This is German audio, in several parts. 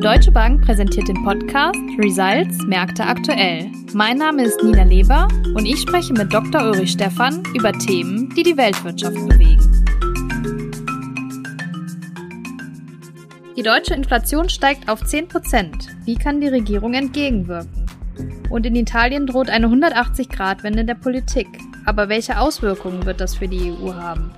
Deutsche Bank präsentiert den Podcast Results Märkte aktuell. Mein Name ist Nina Leber und ich spreche mit Dr. Ulrich Stephan über Themen, die die Weltwirtschaft bewegen. Die deutsche Inflation steigt auf 10 Prozent. Wie kann die Regierung entgegenwirken? Und in Italien droht eine 180-Grad-Wende der Politik. Aber welche Auswirkungen wird das für die EU haben?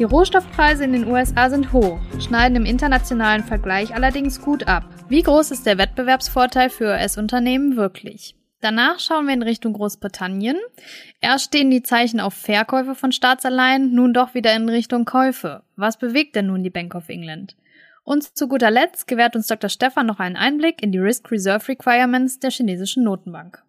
Die Rohstoffpreise in den USA sind hoch, schneiden im internationalen Vergleich allerdings gut ab. Wie groß ist der Wettbewerbsvorteil für US-Unternehmen wirklich? Danach schauen wir in Richtung Großbritannien. Erst stehen die Zeichen auf Verkäufe von Staatsanleihen, nun doch wieder in Richtung Käufe. Was bewegt denn nun die Bank of England? Und zu guter Letzt gewährt uns Dr. Stefan noch einen Einblick in die Risk Reserve Requirements der chinesischen Notenbank.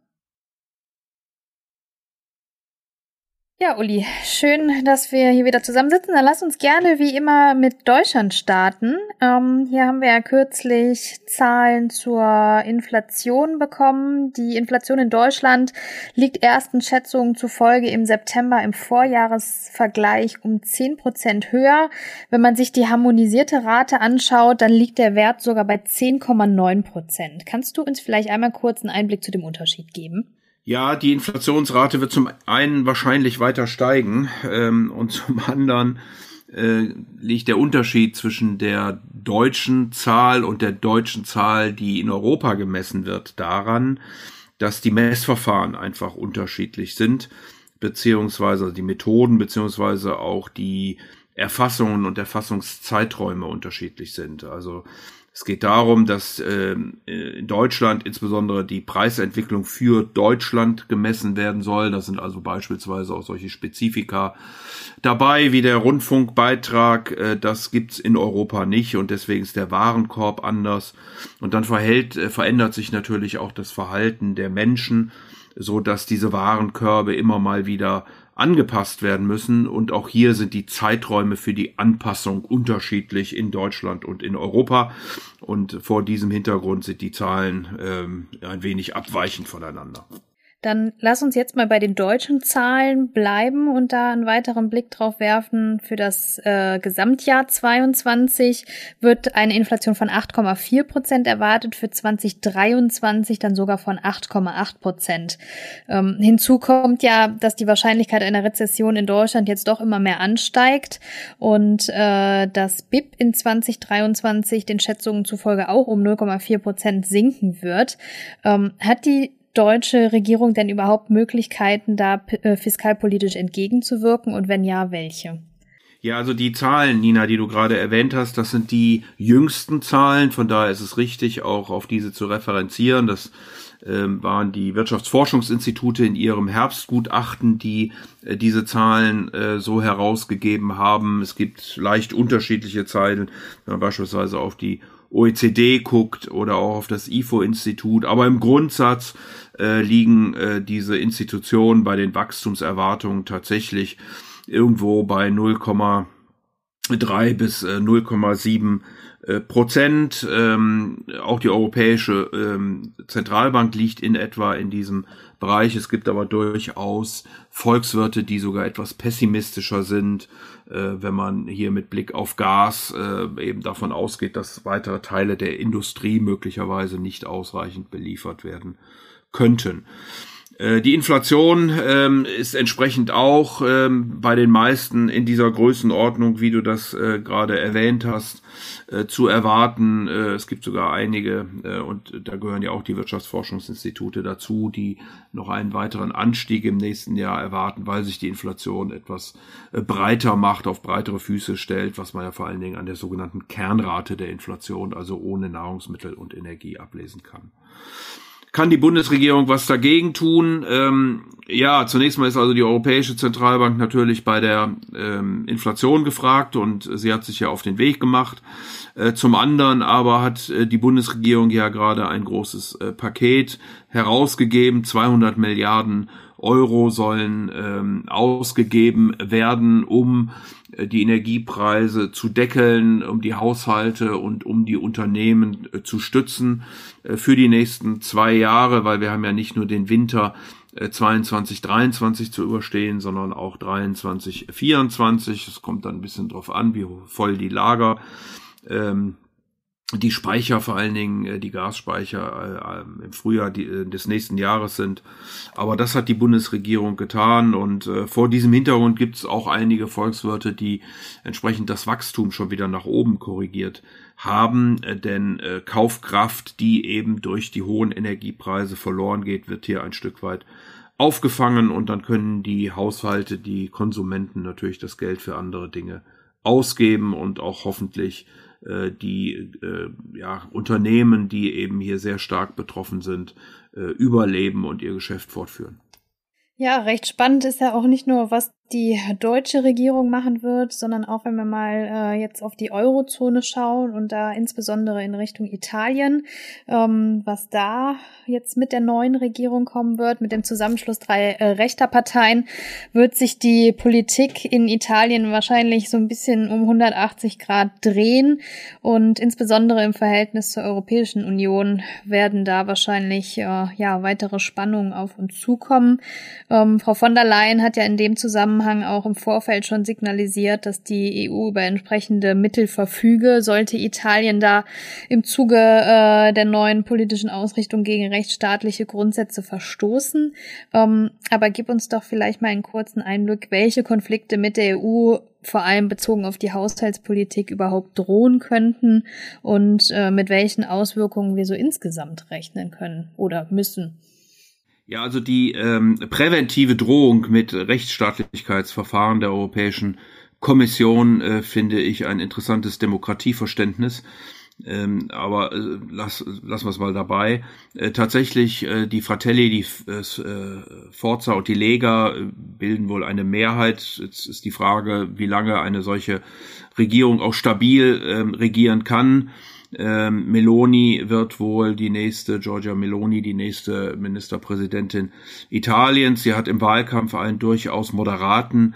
Ja, Uli, schön, dass wir hier wieder zusammensitzen. Dann lass uns gerne wie immer mit Deutschland starten. Ähm, hier haben wir ja kürzlich Zahlen zur Inflation bekommen. Die Inflation in Deutschland liegt ersten Schätzungen zufolge im September im Vorjahresvergleich um 10 Prozent höher. Wenn man sich die harmonisierte Rate anschaut, dann liegt der Wert sogar bei 10,9 Prozent. Kannst du uns vielleicht einmal kurz einen Einblick zu dem Unterschied geben? Ja, die Inflationsrate wird zum einen wahrscheinlich weiter steigen ähm, und zum anderen äh, liegt der Unterschied zwischen der deutschen Zahl und der deutschen Zahl, die in Europa gemessen wird, daran, dass die Messverfahren einfach unterschiedlich sind, beziehungsweise die Methoden, beziehungsweise auch die Erfassungen und Erfassungszeiträume unterschiedlich sind. Also es geht darum, dass ähm, äh, in Deutschland insbesondere die Preisentwicklung für Deutschland gemessen werden soll. Das sind also beispielsweise auch solche Spezifika dabei wie der Rundfunkbeitrag. Äh, das gibt's in Europa nicht und deswegen ist der Warenkorb anders. Und dann verhält, äh, verändert sich natürlich auch das Verhalten der Menschen, so dass diese Warenkörbe immer mal wieder angepasst werden müssen. Und auch hier sind die Zeiträume für die Anpassung unterschiedlich in Deutschland und in Europa. Und vor diesem Hintergrund sind die Zahlen ähm, ein wenig abweichend voneinander. Dann lass uns jetzt mal bei den deutschen Zahlen bleiben und da einen weiteren Blick drauf werfen. Für das äh, Gesamtjahr 22 wird eine Inflation von 8,4 Prozent erwartet, für 2023 dann sogar von 8,8 Prozent. Ähm, hinzu kommt ja, dass die Wahrscheinlichkeit einer Rezession in Deutschland jetzt doch immer mehr ansteigt und äh, das BIP in 2023 den Schätzungen zufolge auch um 0,4 Prozent sinken wird. Ähm, hat die deutsche Regierung denn überhaupt Möglichkeiten, da äh, fiskalpolitisch entgegenzuwirken und wenn ja, welche? Ja, also die Zahlen, Nina, die du gerade erwähnt hast, das sind die jüngsten Zahlen. Von daher ist es richtig, auch auf diese zu referenzieren. Das ähm, waren die Wirtschaftsforschungsinstitute in ihrem Herbstgutachten, die äh, diese Zahlen äh, so herausgegeben haben. Es gibt leicht unterschiedliche Zahlen, wenn man beispielsweise auf die OECD guckt oder auch auf das IFO-Institut. Aber im Grundsatz äh, liegen äh, diese Institutionen bei den Wachstumserwartungen tatsächlich irgendwo bei 0,3 bis äh, 0,7 äh, Prozent. Ähm, auch die Europäische ähm, Zentralbank liegt in etwa in diesem Bereich. Es gibt aber durchaus Volkswirte, die sogar etwas pessimistischer sind, wenn man hier mit Blick auf Gas äh, eben davon ausgeht, dass weitere Teile der Industrie möglicherweise nicht ausreichend beliefert werden könnten. Äh, die Inflation ähm, ist entsprechend auch ähm, bei den meisten in dieser Größenordnung, wie du das äh, gerade erwähnt hast, äh, zu erwarten. Äh, es gibt sogar einige, äh, und da gehören ja auch die Wirtschaftsforschungsinstitute dazu, die noch einen weiteren Anstieg im nächsten Jahr erwarten, weil sich die Inflation etwas äh, breiter macht, auf breitere Füße stellt, was man ja vor allen Dingen an der sogenannten Kernrate der Inflation, also ohne Nahrungsmittel und Energie ablesen kann. Kann die Bundesregierung was dagegen tun? Ähm, ja, zunächst mal ist also die Europäische Zentralbank natürlich bei der ähm, Inflation gefragt und sie hat sich ja auf den Weg gemacht. Äh, zum anderen aber hat äh, die Bundesregierung ja gerade ein großes äh, Paket herausgegeben. 200 Milliarden Euro sollen ähm, ausgegeben werden, um äh, die Energiepreise zu deckeln, um die Haushalte und um die Unternehmen äh, zu stützen äh, für die nächsten zwei Jahre, weil wir haben ja nicht nur den Winter 22, 23 zu überstehen, sondern auch 23, 24. Es kommt dann ein bisschen drauf an, wie voll die Lager ähm, die Speicher vor allen Dingen, äh, die Gasspeicher äh, im Frühjahr äh, des nächsten Jahres sind. Aber das hat die Bundesregierung getan und äh, vor diesem Hintergrund gibt es auch einige Volkswirte, die entsprechend das Wachstum schon wieder nach oben korrigiert haben, äh, denn äh, Kaufkraft, die eben durch die hohen Energiepreise verloren geht, wird hier ein Stück weit aufgefangen und dann können die Haushalte, die Konsumenten natürlich das Geld für andere Dinge ausgeben und auch hoffentlich die äh, ja, Unternehmen, die eben hier sehr stark betroffen sind, äh, überleben und ihr Geschäft fortführen. Ja, recht spannend ist ja auch nicht nur, was die deutsche Regierung machen wird, sondern auch wenn wir mal äh, jetzt auf die Eurozone schauen und da insbesondere in Richtung Italien, ähm, was da jetzt mit der neuen Regierung kommen wird, mit dem Zusammenschluss drei äh, rechter Parteien, wird sich die Politik in Italien wahrscheinlich so ein bisschen um 180 Grad drehen und insbesondere im Verhältnis zur Europäischen Union werden da wahrscheinlich äh, ja weitere Spannungen auf uns zukommen. Ähm, Frau von der Leyen hat ja in dem Zusammenhang Zusammenhang auch im Vorfeld schon signalisiert, dass die EU über entsprechende Mittel verfüge, sollte Italien da im Zuge äh, der neuen politischen Ausrichtung gegen rechtsstaatliche Grundsätze verstoßen. Ähm, aber gib uns doch vielleicht mal einen kurzen Einblick, welche Konflikte mit der EU vor allem bezogen auf die Haushaltspolitik überhaupt drohen könnten und äh, mit welchen Auswirkungen wir so insgesamt rechnen können oder müssen. Ja, also die ähm, präventive Drohung mit Rechtsstaatlichkeitsverfahren der Europäischen Kommission äh, finde ich ein interessantes Demokratieverständnis. Ähm, aber äh, lass, lassen wir es mal dabei. Äh, tatsächlich, äh, die Fratelli, die äh, Forza und die Lega äh, bilden wohl eine Mehrheit. Jetzt ist die Frage, wie lange eine solche Regierung auch stabil äh, regieren kann. Ähm, Meloni wird wohl die nächste, Giorgia Meloni, die nächste Ministerpräsidentin Italiens. Sie hat im Wahlkampf einen durchaus moderaten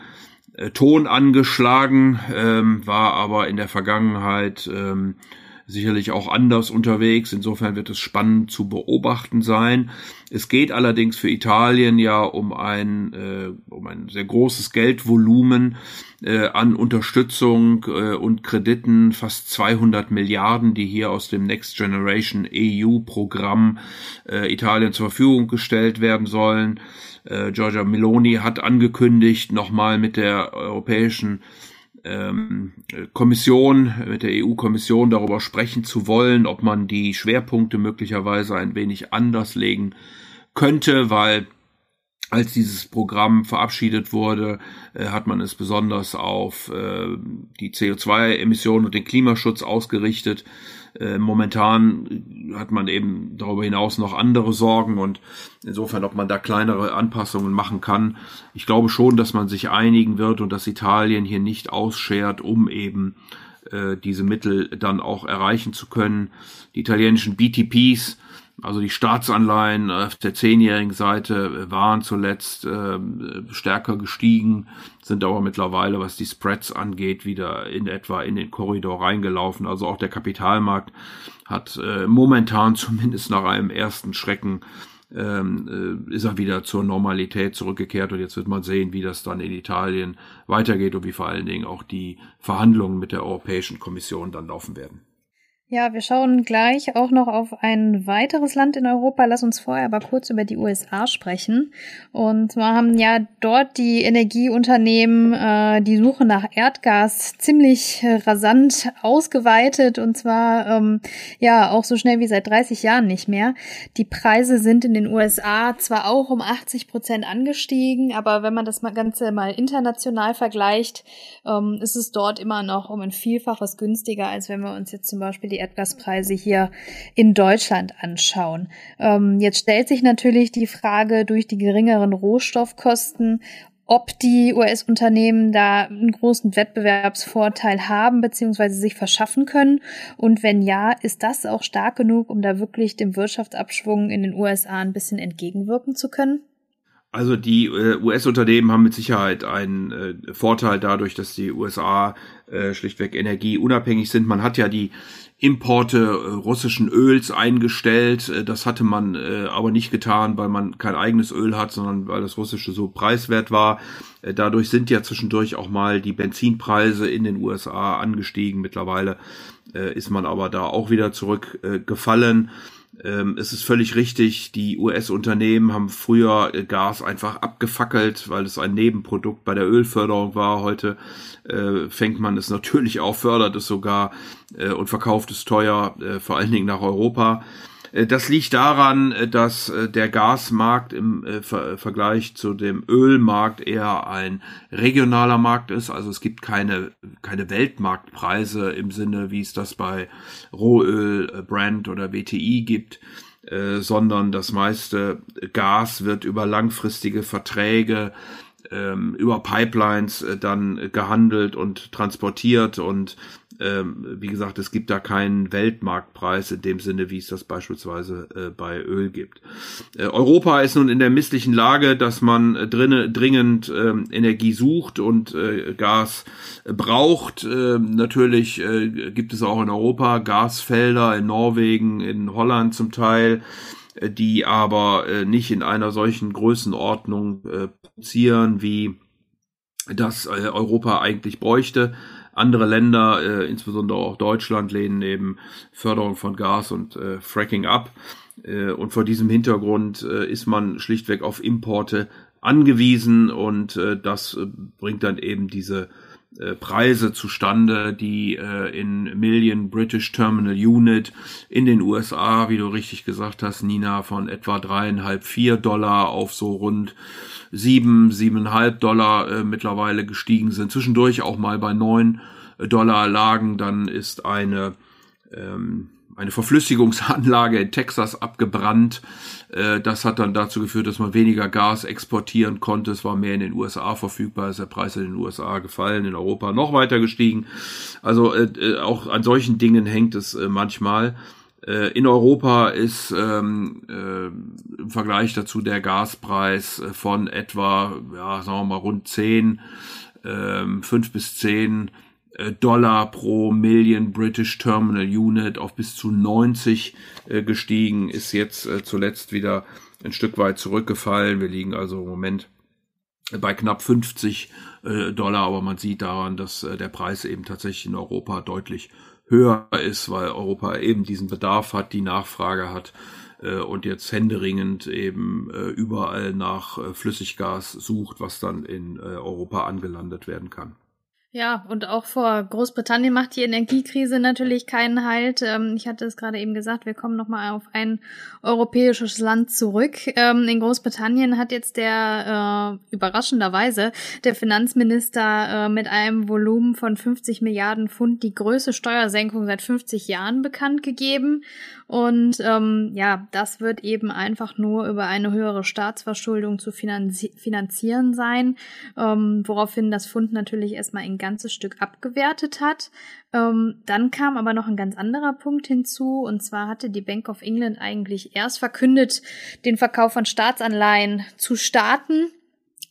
äh, Ton angeschlagen, ähm, war aber in der Vergangenheit ähm, sicherlich auch anders unterwegs. Insofern wird es spannend zu beobachten sein. Es geht allerdings für Italien ja um ein, äh, um ein sehr großes Geldvolumen äh, an Unterstützung äh, und Krediten, fast 200 Milliarden, die hier aus dem Next Generation EU Programm äh, Italien zur Verfügung gestellt werden sollen. Äh, Giorgia Meloni hat angekündigt, nochmal mit der europäischen Kommission, mit der EU-Kommission darüber sprechen zu wollen, ob man die Schwerpunkte möglicherweise ein wenig anders legen könnte, weil als dieses Programm verabschiedet wurde, äh, hat man es besonders auf äh, die CO2-Emissionen und den Klimaschutz ausgerichtet. Äh, momentan hat man eben darüber hinaus noch andere Sorgen und insofern, ob man da kleinere Anpassungen machen kann. Ich glaube schon, dass man sich einigen wird und dass Italien hier nicht ausschert, um eben äh, diese Mittel dann auch erreichen zu können. Die italienischen BTPs also die Staatsanleihen auf der zehnjährigen Seite waren zuletzt äh, stärker gestiegen, sind aber mittlerweile, was die Spreads angeht, wieder in etwa in den Korridor reingelaufen. Also auch der Kapitalmarkt hat äh, momentan zumindest nach einem ersten Schrecken ähm, äh, ist er wieder zur Normalität zurückgekehrt und jetzt wird man sehen, wie das dann in Italien weitergeht und wie vor allen Dingen auch die Verhandlungen mit der Europäischen Kommission dann laufen werden. Ja, wir schauen gleich auch noch auf ein weiteres Land in Europa. Lass uns vorher aber kurz über die USA sprechen. Und zwar haben ja dort die Energieunternehmen äh, die Suche nach Erdgas ziemlich äh, rasant ausgeweitet und zwar ähm, ja auch so schnell wie seit 30 Jahren nicht mehr. Die Preise sind in den USA zwar auch um 80 Prozent angestiegen, aber wenn man das Ganze mal international vergleicht, ähm, ist es dort immer noch um ein Vielfaches günstiger, als wenn wir uns jetzt zum Beispiel die Erdgaspreise hier in Deutschland anschauen. Ähm, jetzt stellt sich natürlich die Frage durch die geringeren Rohstoffkosten, ob die US-Unternehmen da einen großen Wettbewerbsvorteil haben bzw. sich verschaffen können. Und wenn ja, ist das auch stark genug, um da wirklich dem Wirtschaftsabschwung in den USA ein bisschen entgegenwirken zu können? Also die äh, US-Unternehmen haben mit Sicherheit einen äh, Vorteil dadurch, dass die USA äh, schlichtweg energieunabhängig sind. Man hat ja die Importe russischen Öls eingestellt. Das hatte man aber nicht getan, weil man kein eigenes Öl hat, sondern weil das russische so preiswert war. Dadurch sind ja zwischendurch auch mal die Benzinpreise in den USA angestiegen. Mittlerweile ist man aber da auch wieder zurückgefallen. Äh, ähm, es ist völlig richtig, die US-Unternehmen haben früher äh, Gas einfach abgefackelt, weil es ein Nebenprodukt bei der Ölförderung war. Heute äh, fängt man es natürlich auf, fördert es sogar äh, und verkauft es teuer, äh, vor allen Dingen nach Europa. Äh, das liegt daran, äh, dass äh, der Gasmarkt im Vergleich zu dem Ölmarkt eher ein regionaler Markt ist. Also es gibt keine, keine Weltmarktpreise im Sinne, wie es das bei Rohöl, Brand oder WTI gibt, sondern das meiste Gas wird über langfristige Verträge ähm, über Pipelines dann gehandelt und transportiert und ähm, wie gesagt, es gibt da keinen Weltmarktpreis in dem Sinne, wie es das beispielsweise äh, bei Öl gibt. Äh, Europa ist nun in der misslichen Lage, dass man äh, dringend äh, Energie sucht und äh, Gas braucht. Ähm, natürlich äh, gibt es auch in Europa Gasfelder in Norwegen, in Holland zum Teil die aber nicht in einer solchen Größenordnung produzieren, wie das Europa eigentlich bräuchte. Andere Länder, äh, insbesondere auch Deutschland, lehnen eben Förderung von Gas und äh, Fracking ab. Äh, und vor diesem Hintergrund äh, ist man schlichtweg auf Importe angewiesen und äh, das äh, bringt dann eben diese Preise zustande, die äh, in Million British Terminal Unit in den USA, wie du richtig gesagt hast, Nina, von etwa dreieinhalb, vier Dollar auf so rund sieben, siebeneinhalb Dollar äh, mittlerweile gestiegen sind. Zwischendurch auch mal bei neun Dollar lagen. Dann ist eine ähm, eine Verflüssigungsanlage in Texas abgebrannt. Äh, das hat dann dazu geführt, dass man weniger Gas exportieren konnte. Es war mehr in den USA verfügbar, ist der Preis in den USA gefallen, in Europa noch weiter gestiegen. Also äh, äh, auch an solchen Dingen hängt es manchmal. In Europa ist ähm, äh, im Vergleich dazu der Gaspreis von etwa, ja, sagen wir mal, rund 10, ähm, 5 bis 10 äh, Dollar pro Million British Terminal Unit auf bis zu 90 äh, gestiegen, ist jetzt äh, zuletzt wieder ein Stück weit zurückgefallen. Wir liegen also im Moment bei knapp 50 äh, Dollar, aber man sieht daran, dass äh, der Preis eben tatsächlich in Europa deutlich höher ist, weil Europa eben diesen Bedarf hat, die Nachfrage hat äh, und jetzt händeringend eben überall nach Flüssiggas sucht, was dann in Europa angelandet werden kann. Ja, und auch vor Großbritannien macht die Energiekrise natürlich keinen Halt. Ähm, ich hatte es gerade eben gesagt, wir kommen nochmal auf ein europäisches Land zurück. Ähm, in Großbritannien hat jetzt der, äh, überraschenderweise, der Finanzminister äh, mit einem Volumen von 50 Milliarden Pfund die größte Steuersenkung seit 50 Jahren bekannt gegeben. Und ähm, ja, das wird eben einfach nur über eine höhere Staatsverschuldung zu finanzi finanzieren sein, ähm, woraufhin das Fund natürlich erstmal ein ganzes Stück abgewertet hat. Ähm, dann kam aber noch ein ganz anderer Punkt hinzu, und zwar hatte die Bank of England eigentlich erst verkündet, den Verkauf von Staatsanleihen zu starten.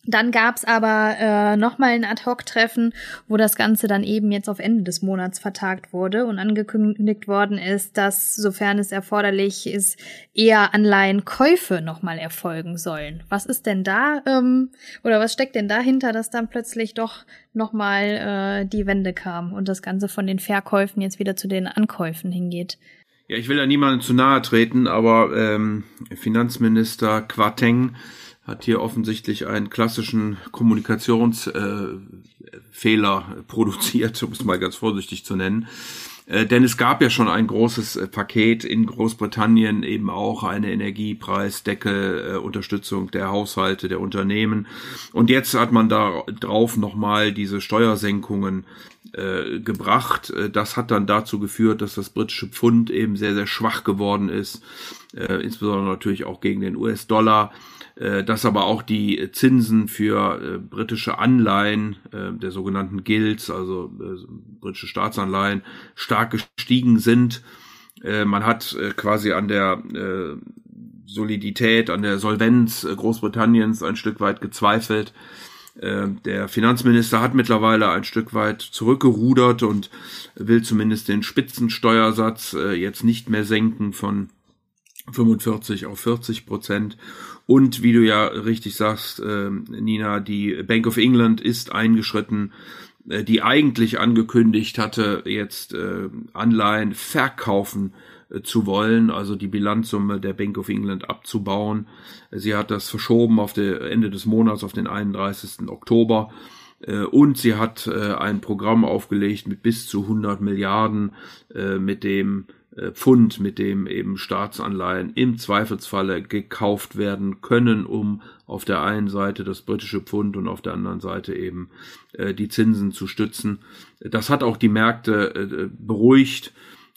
Dann gab's aber äh, nochmal ein Ad-Hoc-Treffen, wo das Ganze dann eben jetzt auf Ende des Monats vertagt wurde und angekündigt worden ist, dass, sofern es erforderlich ist, eher Anleihenkäufe nochmal erfolgen sollen. Was ist denn da, ähm, oder was steckt denn dahinter, dass dann plötzlich doch nochmal äh, die Wende kam und das Ganze von den Verkäufen jetzt wieder zu den Ankäufen hingeht? Ja, ich will ja niemandem zu nahe treten, aber ähm, Finanzminister Quateng hat hier offensichtlich einen klassischen Kommunikationsfehler äh, produziert, um es mal ganz vorsichtig zu nennen. Äh, denn es gab ja schon ein großes äh, Paket in Großbritannien, eben auch eine Energiepreisdeckel, äh, Unterstützung der Haushalte, der Unternehmen. Und jetzt hat man da drauf nochmal diese Steuersenkungen äh, gebracht. Äh, das hat dann dazu geführt, dass das britische Pfund eben sehr, sehr schwach geworden ist, äh, insbesondere natürlich auch gegen den US-Dollar äh, dass aber auch die Zinsen für äh, britische Anleihen äh, der sogenannten Guilds, also äh, britische Staatsanleihen, stark gestiegen sind. Äh, man hat quasi an der Solidität, an der Solvenz Großbritanniens ein Stück weit gezweifelt. Der Finanzminister hat mittlerweile ein Stück weit zurückgerudert und will zumindest den Spitzensteuersatz jetzt nicht mehr senken von 45 auf 40 Prozent. Und wie du ja richtig sagst, äh, Nina, die Bank of England ist eingeschritten, äh, die eigentlich angekündigt hatte, jetzt äh, Anleihen verkaufen äh, zu wollen, also die Bilanzsumme der Bank of England abzubauen. Sie hat das verschoben auf der Ende des Monats, auf den 31. Oktober. Äh, und sie hat äh, ein Programm aufgelegt mit bis zu 100 Milliarden, mit dem Pfund, mit dem eben Staatsanleihen im Zweifelsfalle gekauft werden können, um auf der einen Seite das britische Pfund und auf der anderen Seite eben äh, die Zinsen zu stützen. Das hat auch die Märkte äh, beruhigt.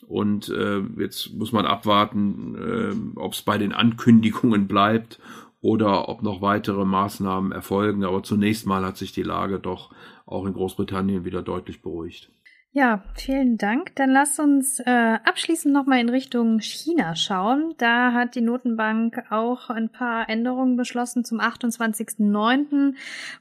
Und äh, jetzt muss man abwarten, äh, ob es bei den Ankündigungen bleibt oder ob noch weitere Maßnahmen erfolgen. Aber zunächst mal hat sich die Lage doch auch in Großbritannien wieder deutlich beruhigt. Ja, vielen Dank. Dann lass uns äh, abschließend nochmal in Richtung China schauen. Da hat die Notenbank auch ein paar Änderungen beschlossen. Zum 28.09.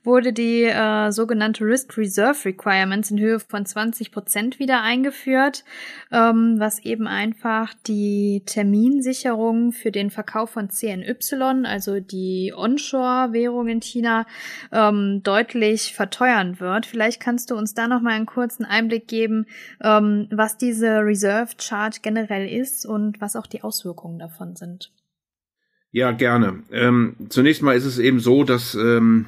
wurde die äh, sogenannte Risk Reserve Requirements in Höhe von 20 Prozent wieder eingeführt, ähm, was eben einfach die Terminsicherung für den Verkauf von CNY, also die Onshore-Währung in China, ähm, deutlich verteuern wird. Vielleicht kannst du uns da nochmal einen kurzen Einblick geben, geben, ähm, was diese Reserve Chart generell ist und was auch die Auswirkungen davon sind. Ja, gerne. Ähm, zunächst mal ist es eben so, dass ähm,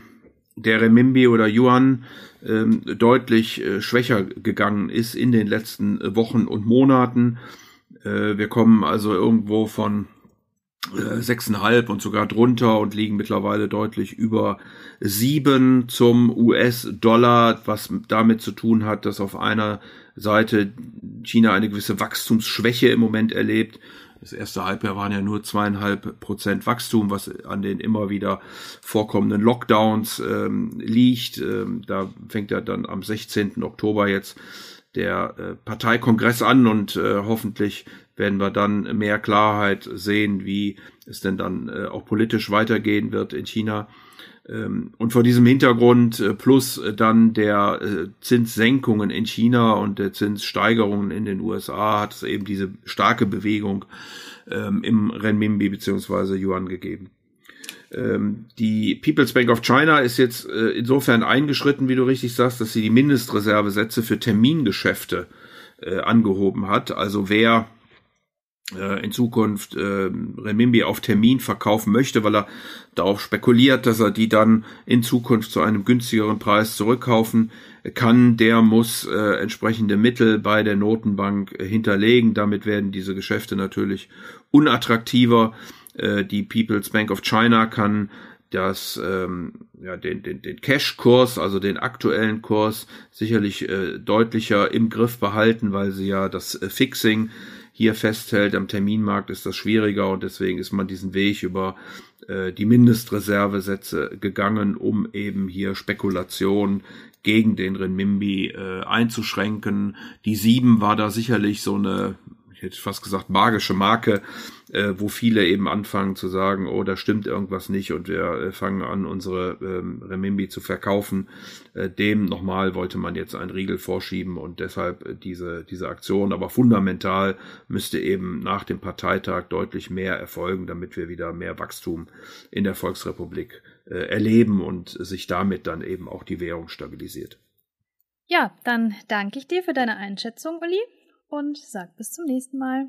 der Remimbi oder Yuan ähm, deutlich äh, schwächer gegangen ist in den letzten Wochen und Monaten. Äh, wir kommen also irgendwo von sechseinhalb und sogar drunter und liegen mittlerweile deutlich über sieben zum US-Dollar, was damit zu tun hat, dass auf einer Seite China eine gewisse Wachstumsschwäche im Moment erlebt. Das erste Halbjahr waren ja nur zweieinhalb Prozent Wachstum, was an den immer wieder vorkommenden Lockdowns ähm, liegt. Ähm, da fängt ja dann am 16. Oktober jetzt der äh, Parteikongress an und äh, hoffentlich werden wir dann mehr Klarheit sehen, wie es denn dann äh, auch politisch weitergehen wird in China. Ähm, und vor diesem Hintergrund äh, plus dann der äh, Zinssenkungen in China und der Zinssteigerungen in den USA hat es eben diese starke Bewegung ähm, im Renminbi beziehungsweise Yuan gegeben. Ähm, die People's Bank of China ist jetzt äh, insofern eingeschritten, wie du richtig sagst, dass sie die Mindestreservesätze für Termingeschäfte angehoben hat. Also wer äh, in Zukunft äh, Renminbi auf Termin verkaufen möchte, weil er darauf spekuliert, dass er die dann in Zukunft zu einem günstigeren Preis zurückkaufen kann, der muss äh, entsprechende Mittel bei der Notenbank äh, hinterlegen. Damit werden diese Geschäfte natürlich unattraktiver. Äh, die People's Bank of China kann das ähm, ja den den, den Cash-Kurs, also den aktuellen Kurs, sicherlich äh, deutlicher im Griff behalten, weil sie ja das äh, Fixing hier festhält. Am Terminmarkt ist das schwieriger und deswegen ist man diesen Weg über äh, die Mindestreservesätze gegangen, um eben hier Spekulation gegen den Renminbi äh, einzuschränken. Die sieben war da sicherlich so eine ich hätte fast gesagt, magische Marke, äh, wo viele eben anfangen zu sagen, oh, da stimmt irgendwas nicht und wir äh, fangen an, unsere ähm, Remimbi zu verkaufen. Äh, dem nochmal wollte man jetzt einen Riegel vorschieben und deshalb äh, diese, diese Aktion. Aber fundamental müsste eben nach dem Parteitag deutlich mehr erfolgen, damit wir wieder mehr Wachstum in der Volksrepublik äh, erleben und sich damit dann eben auch die Währung stabilisiert. Ja, dann danke ich dir für deine Einschätzung, Uli und sag bis zum nächsten Mal.